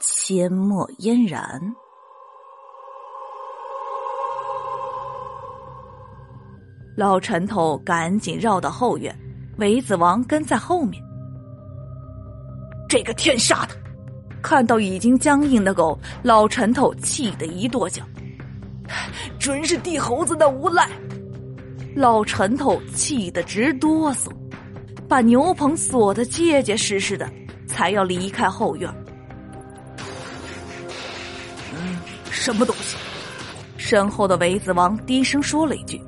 阡陌嫣然。老陈头赶紧绕到后院，韦子王跟在后面。这个天杀的！看到已经僵硬的狗，老陈头气得一跺脚。准是地猴子的无赖！老陈头气得直哆嗦，把牛棚锁得结结实实的，才要离开后院。什么东西？身后的韦子王低声说了一句。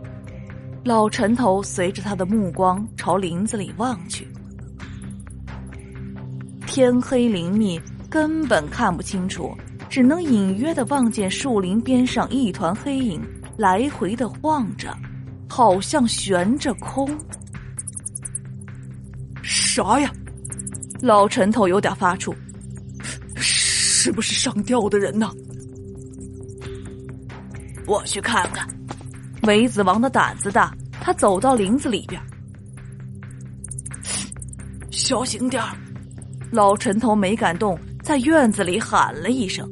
老陈头随着他的目光朝林子里望去，天黑林密，根本看不清楚。只能隐约的望见树林边上一团黑影来回的晃着，好像悬着空。啥呀？老陈头有点发怵，是不是上吊的人呢？我去看看。韦子王的胆子大，他走到林子里边，小心点。老陈头没敢动，在院子里喊了一声。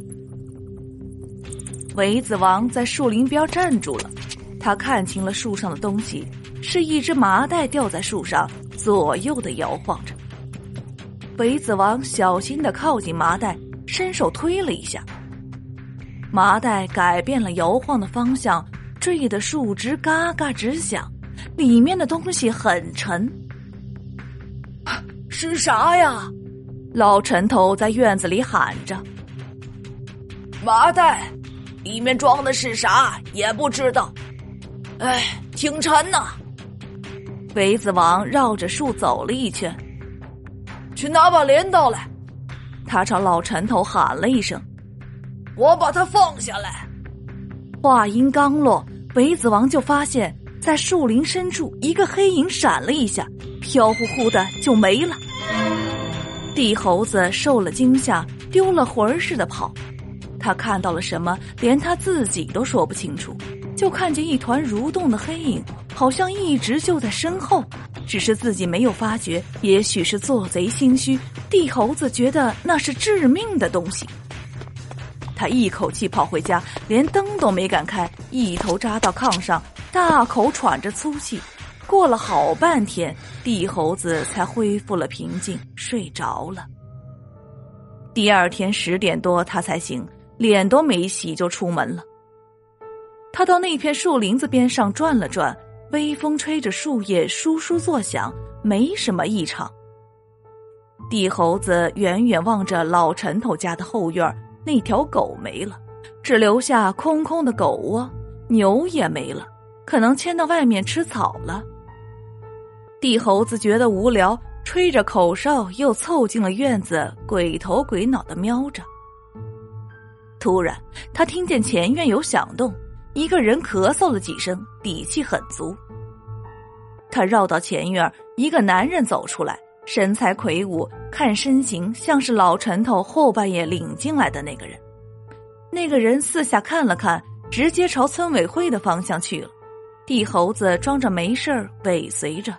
韦子王在树林边站住了，他看清了树上的东西，是一只麻袋吊在树上，左右的摇晃着。韦子王小心的靠近麻袋，伸手推了一下，麻袋改变了摇晃的方向，坠的树枝嘎嘎直响，里面的东西很沉。是啥呀？老陈头在院子里喊着：“麻袋。”里面装的是啥也不知道，哎，挺沉呐。韦子王绕着树走了一圈，去拿把镰刀来。他朝老陈头喊了一声：“我把他放下来。”话音刚落，韦子王就发现，在树林深处，一个黑影闪了一下，飘忽忽的就没了。地猴子受了惊吓，丢了魂似的跑。他看到了什么，连他自己都说不清楚。就看见一团蠕动的黑影，好像一直就在身后，只是自己没有发觉。也许是做贼心虚，地猴子觉得那是致命的东西。他一口气跑回家，连灯都没敢开，一头扎到炕上，大口喘着粗气。过了好半天，地猴子才恢复了平静，睡着了。第二天十点多，他才醒。脸都没洗就出门了。他到那片树林子边上转了转，微风吹着树叶簌簌作响，没什么异常。地猴子远远望着老陈头家的后院儿，那条狗没了，只留下空空的狗窝，牛也没了，可能牵到外面吃草了。地猴子觉得无聊，吹着口哨，又凑进了院子，鬼头鬼脑的瞄着。突然，他听见前院有响动，一个人咳嗽了几声，底气很足。他绕到前院，一个男人走出来，身材魁梧，看身形像是老陈头后半夜领进来的那个人。那个人四下看了看，直接朝村委会的方向去了。地猴子装着没事儿尾随着，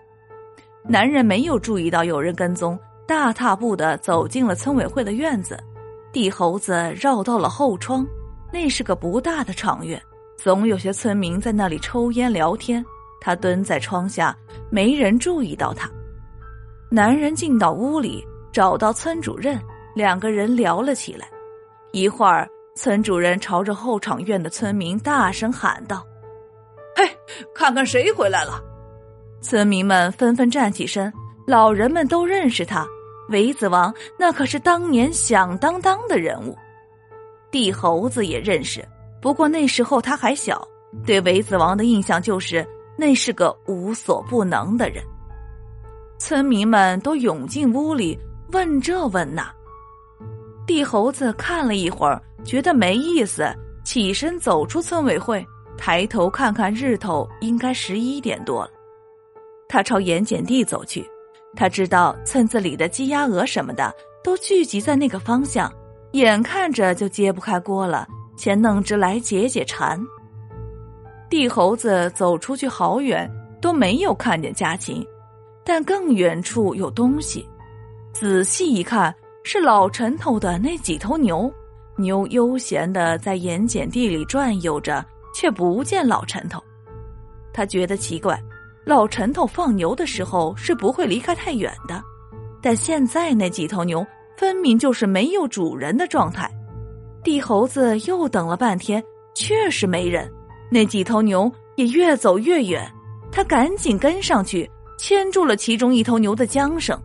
男人没有注意到有人跟踪，大踏步的走进了村委会的院子。地猴子绕到了后窗，那是个不大的场院，总有些村民在那里抽烟聊天。他蹲在窗下，没人注意到他。男人进到屋里，找到村主任，两个人聊了起来。一会儿，村主任朝着后场院的村民大声喊道：“嘿，看看谁回来了！”村民们纷纷站起身，老人们都认识他。韦子王那可是当年响当当的人物，地猴子也认识。不过那时候他还小，对韦子王的印象就是那是个无所不能的人。村民们都涌进屋里，问这问那。地猴子看了一会儿，觉得没意思，起身走出村委会，抬头看看日头，应该十一点多了。他朝盐碱地走去，他知道村子里的鸡鸭鹅什么的都聚集在那个方向，眼看着就揭不开锅了，先弄只来解解馋。地猴子走出去好远，都没有看见家禽，但更远处有东西，仔细一看。是老陈头的那几头牛，牛悠闲的在盐碱地里转悠着，却不见老陈头。他觉得奇怪，老陈头放牛的时候是不会离开太远的，但现在那几头牛分明就是没有主人的状态。地猴子又等了半天，确实没人，那几头牛也越走越远。他赶紧跟上去，牵住了其中一头牛的缰绳。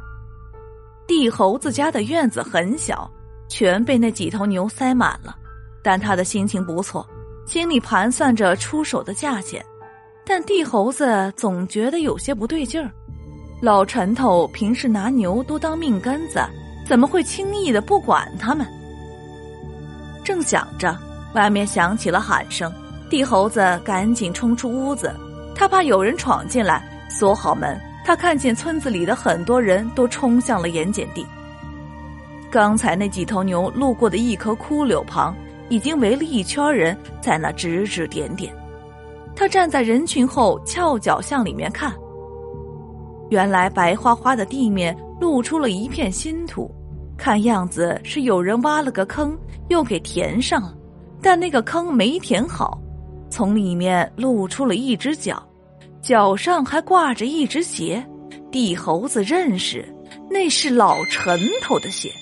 地猴子家的院子很小，全被那几头牛塞满了。但他的心情不错，心里盘算着出手的价钱。但地猴子总觉得有些不对劲儿。老陈头平时拿牛都当命根子，怎么会轻易的不管他们？正想着，外面响起了喊声，地猴子赶紧冲出屋子，他怕有人闯进来，锁好门。他看见村子里的很多人都冲向了盐碱地。刚才那几头牛路过的一棵枯柳旁，已经围了一圈人在那指指点点。他站在人群后，翘脚向里面看。原来白花花的地面露出了一片新土，看样子是有人挖了个坑，又给填上了。但那个坑没填好，从里面露出了一只脚。脚上还挂着一只鞋，地猴子认识，那是老陈头的鞋。